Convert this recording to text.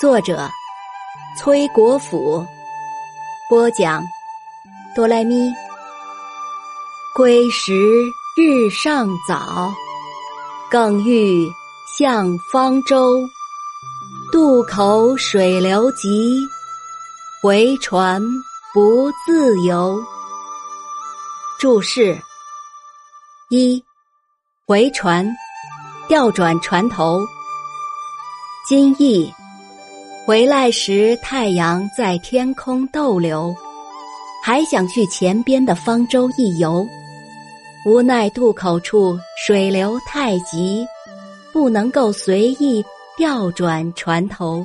作者崔国辅，播讲哆来咪。归时日尚早，更欲向方舟。渡口水流急，回船不自由。注释：一、回船，调转船头。今译：回来时太阳在天空逗留，还想去前边的方舟一游，无奈渡口处水流太急，不能够随意调转船头。